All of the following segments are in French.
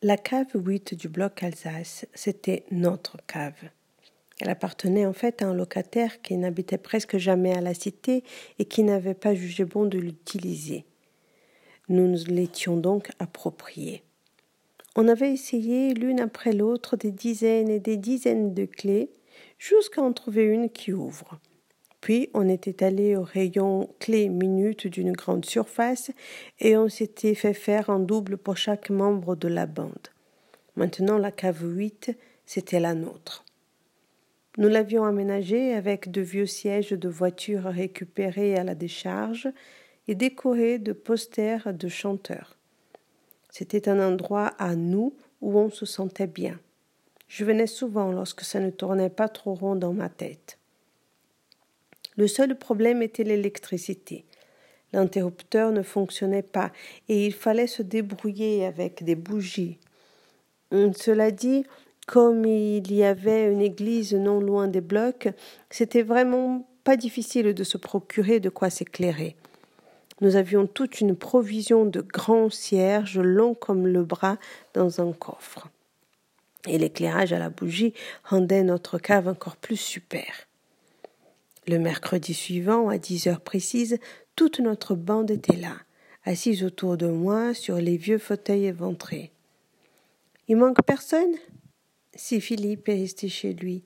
La cave 8 du bloc Alsace, c'était notre cave. Elle appartenait en fait à un locataire qui n'habitait presque jamais à la cité et qui n'avait pas jugé bon de l'utiliser. Nous nous l'étions donc appropriée. On avait essayé l'une après l'autre des dizaines et des dizaines de clés jusqu'à en trouver une qui ouvre. Puis on était allé au rayon clés minutes d'une grande surface et on s'était fait faire un double pour chaque membre de la bande. Maintenant la cave 8, c'était la nôtre. Nous l'avions aménagée avec de vieux sièges de voitures récupérés à la décharge et décorés de posters de chanteurs. C'était un endroit à nous où on se sentait bien. Je venais souvent lorsque ça ne tournait pas trop rond dans ma tête. Le seul problème était l'électricité. L'interrupteur ne fonctionnait pas et il fallait se débrouiller avec des bougies. Hum, cela dit, comme il y avait une église non loin des blocs, c'était vraiment pas difficile de se procurer de quoi s'éclairer. Nous avions toute une provision de grands cierges longs comme le bras dans un coffre. Et l'éclairage à la bougie rendait notre cave encore plus super. Le mercredi suivant, à dix heures précises, toute notre bande était là, assise autour de moi sur les vieux fauteuils éventrés. Il manque personne? Si Philippe est resté chez lui.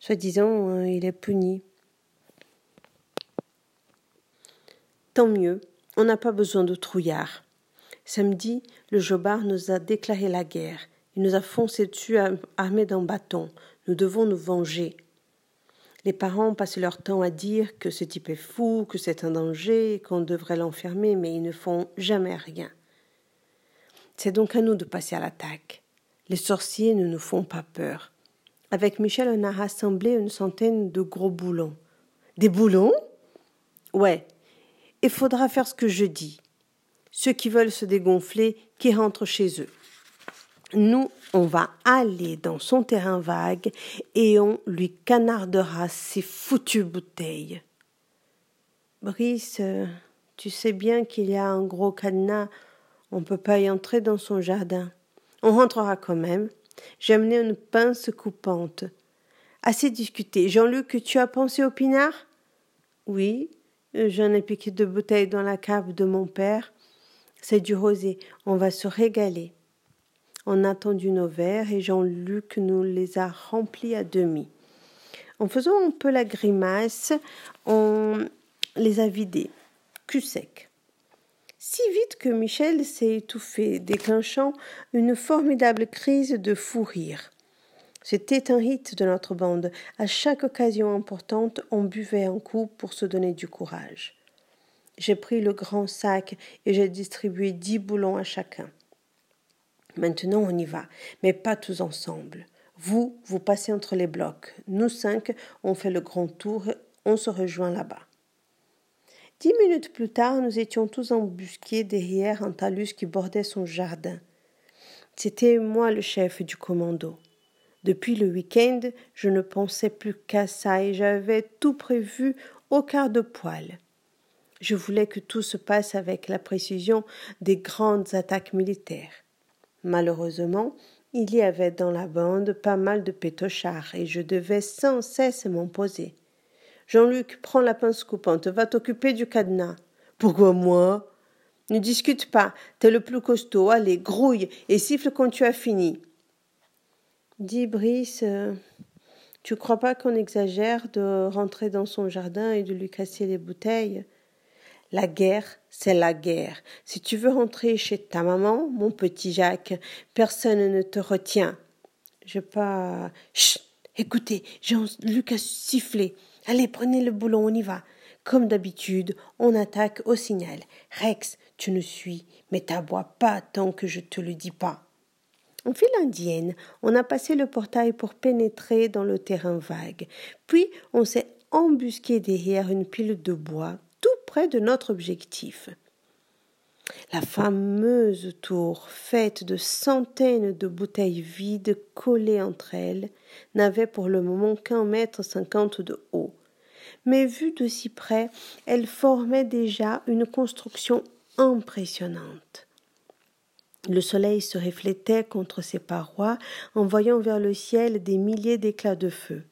Soi-disant, euh, il est puni. Tant mieux, on n'a pas besoin de trouillards. Samedi, le jobard nous a déclaré la guerre. Il nous a foncé dessus armé d'un bâton. Nous devons nous venger. Les parents passent leur temps à dire que ce type est fou, que c'est un danger, qu'on devrait l'enfermer, mais ils ne font jamais rien. C'est donc à nous de passer à l'attaque. Les sorciers ne nous font pas peur. Avec Michel, on a rassemblé une centaine de gros boulons. Des boulons? Ouais. Il faudra faire ce que je dis. Ceux qui veulent se dégonfler, qui rentrent chez eux. Nous, on va aller dans son terrain vague et on lui canardera ses foutues bouteilles. Brice, tu sais bien qu'il y a un gros cadenas, on ne peut pas y entrer dans son jardin. On rentrera quand même. J'ai amené une pince coupante. Assez discuté. Jean-Luc, tu as pensé au pinard? Oui, j'en ai piqué deux bouteilles dans la cave de mon père. C'est du rosé. On va se régaler. On a tendu nos verres et Jean-Luc nous les a remplis à demi. En faisant un peu la grimace, on les a vidés, cul sec. Si vite que Michel s'est étouffé, déclenchant une formidable crise de fou rire. C'était un rite de notre bande. À chaque occasion importante, on buvait un coup pour se donner du courage. J'ai pris le grand sac et j'ai distribué dix boulons à chacun. Maintenant on y va, mais pas tous ensemble. Vous, vous passez entre les blocs. Nous cinq, on fait le grand tour, on se rejoint là-bas. Dix minutes plus tard, nous étions tous embusqués derrière un talus qui bordait son jardin. C'était moi le chef du commando. Depuis le week-end, je ne pensais plus qu'à ça et j'avais tout prévu au quart de poil. Je voulais que tout se passe avec la précision des grandes attaques militaires. Malheureusement, il y avait dans la bande pas mal de pétochards et je devais sans cesse m'en poser. Jean-Luc, prends la pince coupante, va t'occuper du cadenas. Pourquoi moi? Ne discute pas, t'es le plus costaud, allez, grouille et siffle quand tu as fini. Dis Brice, euh, tu crois pas qu'on exagère de rentrer dans son jardin et de lui casser les bouteilles? La guerre, c'est la guerre. Si tu veux rentrer chez ta maman, mon petit Jacques, personne ne te retient. Je pas. Chut Écoutez, Jean-Luc a sifflé. Allez, prenez le boulon, on y va. Comme d'habitude, on attaque au signal. Rex, tu nous suis, mais t'aboies pas tant que je te le dis pas. En file indienne, on a passé le portail pour pénétrer dans le terrain vague. Puis on s'est embusqué derrière une pile de bois de notre objectif. La fameuse tour, faite de centaines de bouteilles vides collées entre elles, n'avait pour le moment qu'un mètre cinquante de haut. Mais vue de si près, elle formait déjà une construction impressionnante. Le soleil se reflétait contre ses parois, envoyant vers le ciel des milliers d'éclats de feu.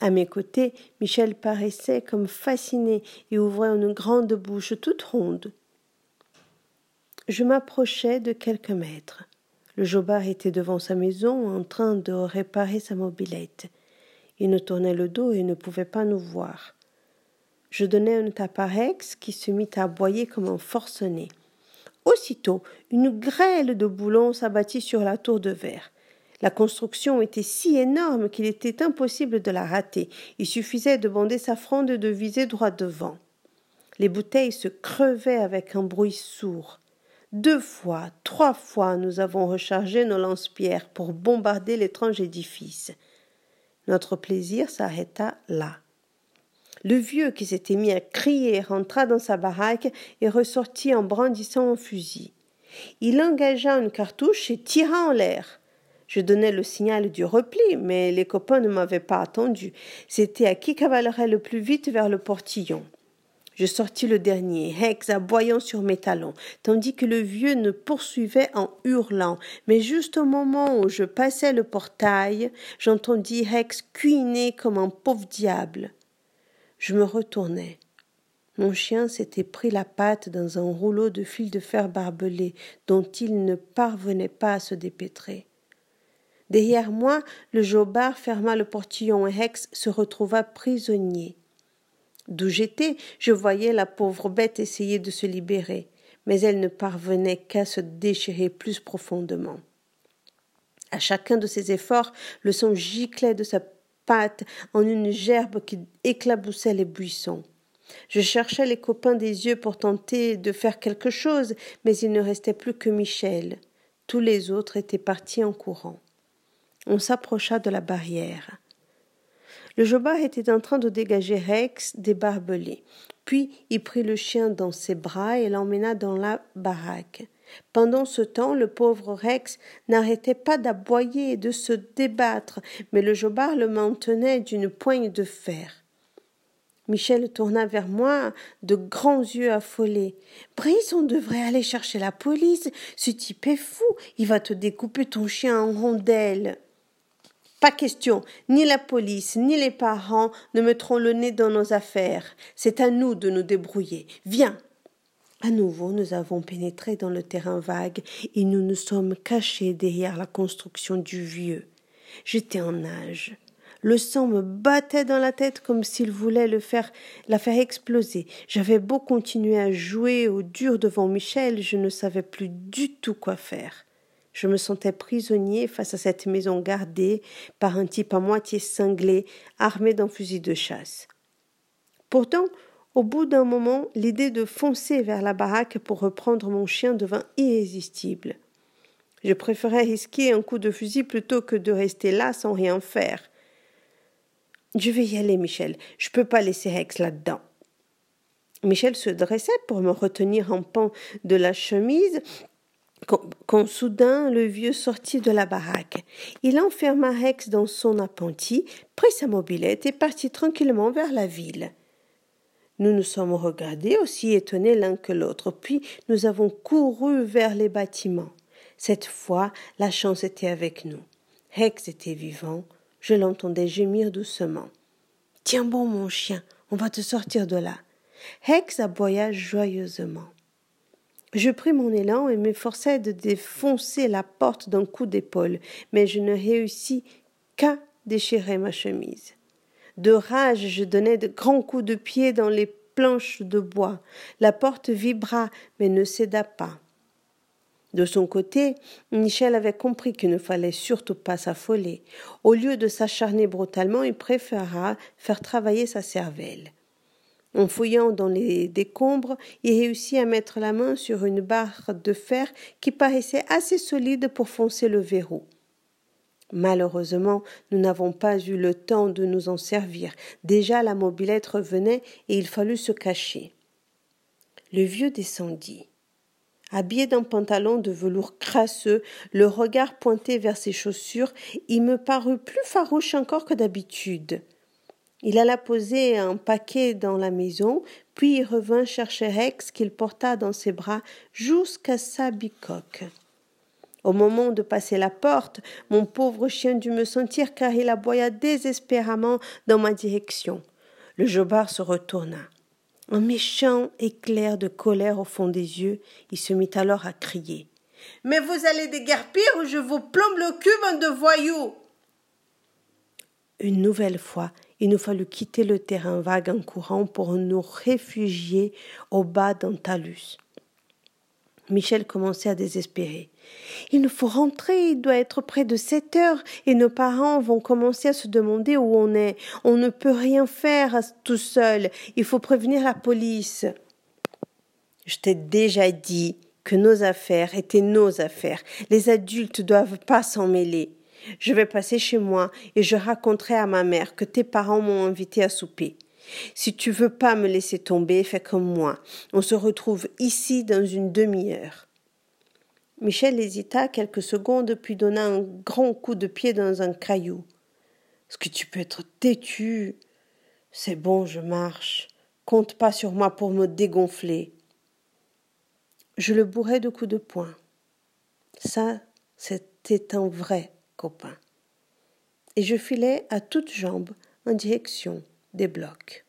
À mes côtés, Michel paraissait comme fasciné et ouvrait une grande bouche toute ronde. Je m'approchai de quelques mètres. Le jobard était devant sa maison en train de réparer sa mobilette. Il nous tournait le dos et ne pouvait pas nous voir. Je donnai un tape à Rex qui se mit à aboyer comme un forcené. Aussitôt, une grêle de boulons s'abattit sur la tour de verre. La construction était si énorme qu'il était impossible de la rater. Il suffisait de bander sa fronde et de viser droit devant. Les bouteilles se crevaient avec un bruit sourd. Deux fois, trois fois, nous avons rechargé nos lance-pierres pour bombarder l'étrange édifice. Notre plaisir s'arrêta là. Le vieux qui s'était mis à crier rentra dans sa baraque et ressortit en brandissant un fusil. Il engagea une cartouche et tira en l'air. Je donnai le signal du repli, mais les copains ne m'avaient pas attendu. C'était à qui cavalerait le plus vite vers le portillon. Je sortis le dernier, Hex aboyant sur mes talons, tandis que le vieux ne poursuivait en hurlant. Mais juste au moment où je passais le portail, j'entendis Hex cuiner comme un pauvre diable. Je me retournai. Mon chien s'était pris la patte dans un rouleau de fil de fer barbelé dont il ne parvenait pas à se dépêtrer. Derrière moi, le jobard ferma le portillon et Hex se retrouva prisonnier. D'où j'étais, je voyais la pauvre bête essayer de se libérer, mais elle ne parvenait qu'à se déchirer plus profondément. À chacun de ses efforts, le sang giclait de sa patte en une gerbe qui éclaboussait les buissons. Je cherchais les copains des yeux pour tenter de faire quelque chose, mais il ne restait plus que Michel. Tous les autres étaient partis en courant. On s'approcha de la barrière. Le jobard était en train de dégager Rex des barbelés. Puis il prit le chien dans ses bras et l'emmena dans la baraque. Pendant ce temps, le pauvre Rex n'arrêtait pas d'aboyer et de se débattre, mais le jobard le maintenait d'une poigne de fer. Michel tourna vers moi de grands yeux affolés. Brice, on devrait aller chercher la police. Ce type est fou. Il va te découper ton chien en rondelles. Pas question. Ni la police, ni les parents ne mettront le nez dans nos affaires. C'est à nous de nous débrouiller. Viens. À nouveau, nous avons pénétré dans le terrain vague et nous nous sommes cachés derrière la construction du vieux. J'étais en nage. Le sang me battait dans la tête comme s'il voulait le faire, la faire exploser. J'avais beau continuer à jouer au dur devant Michel, je ne savais plus du tout quoi faire. Je me sentais prisonnier face à cette maison gardée par un type à moitié cinglé, armé d'un fusil de chasse. Pourtant, au bout d'un moment, l'idée de foncer vers la baraque pour reprendre mon chien devint irrésistible. Je préférais risquer un coup de fusil plutôt que de rester là sans rien faire. Je vais y aller, Michel. Je peux pas laisser Rex là-dedans. Michel se dressait pour me retenir en pan de la chemise quand, soudain le vieux sortit de la baraque. Il enferma Rex dans son appentis, prit sa mobilette et partit tranquillement vers la ville. Nous nous sommes regardés aussi étonnés l'un que l'autre, puis nous avons couru vers les bâtiments. Cette fois, la chance était avec nous. Rex était vivant, je l'entendais gémir doucement. Tiens bon, mon chien, on va te sortir de là. Rex aboya joyeusement. Je pris mon élan et m'efforçai de défoncer la porte d'un coup d'épaule, mais je ne réussis qu'à déchirer ma chemise. De rage, je donnai de grands coups de pied dans les planches de bois. La porte vibra, mais ne céda pas. De son côté, Michel avait compris qu'il ne fallait surtout pas s'affoler. Au lieu de s'acharner brutalement, il préféra faire travailler sa cervelle. En fouillant dans les décombres, il réussit à mettre la main sur une barre de fer qui paraissait assez solide pour foncer le verrou. Malheureusement, nous n'avons pas eu le temps de nous en servir. Déjà la mobilette revenait et il fallut se cacher. Le vieux descendit. Habillé d'un pantalon de velours crasseux, le regard pointé vers ses chaussures, il me parut plus farouche encore que d'habitude. Il alla poser un paquet dans la maison, puis il revint chercher Rex qu'il porta dans ses bras jusqu'à sa bicoque. Au moment de passer la porte, mon pauvre chien dut me sentir car il aboya désespérément dans ma direction. Le jobard se retourna. Un méchant éclair de colère au fond des yeux, il se mit alors à crier. Mais vous allez déguerpir ou je vous plombe le cul, bande de voyous. Une nouvelle fois, il nous fallut quitter le terrain vague en courant pour nous réfugier au bas d'un talus. Michel commençait à désespérer. Il nous faut rentrer, il doit être près de sept heures, et nos parents vont commencer à se demander où on est. On ne peut rien faire tout seul, il faut prévenir la police. Je t'ai déjà dit que nos affaires étaient nos affaires. Les adultes doivent pas s'en mêler. Je vais passer chez moi et je raconterai à ma mère que tes parents m'ont invité à souper. Si tu veux pas me laisser tomber, fais comme moi. On se retrouve ici dans une demi-heure. Michel hésita quelques secondes puis donna un grand coup de pied dans un caillou. Est-ce que tu peux être têtu C'est bon, je marche. Compte pas sur moi pour me dégonfler. Je le bourrai de coups de poing. Ça, c'était un vrai copain. Et je filai à toutes jambes en direction des blocs.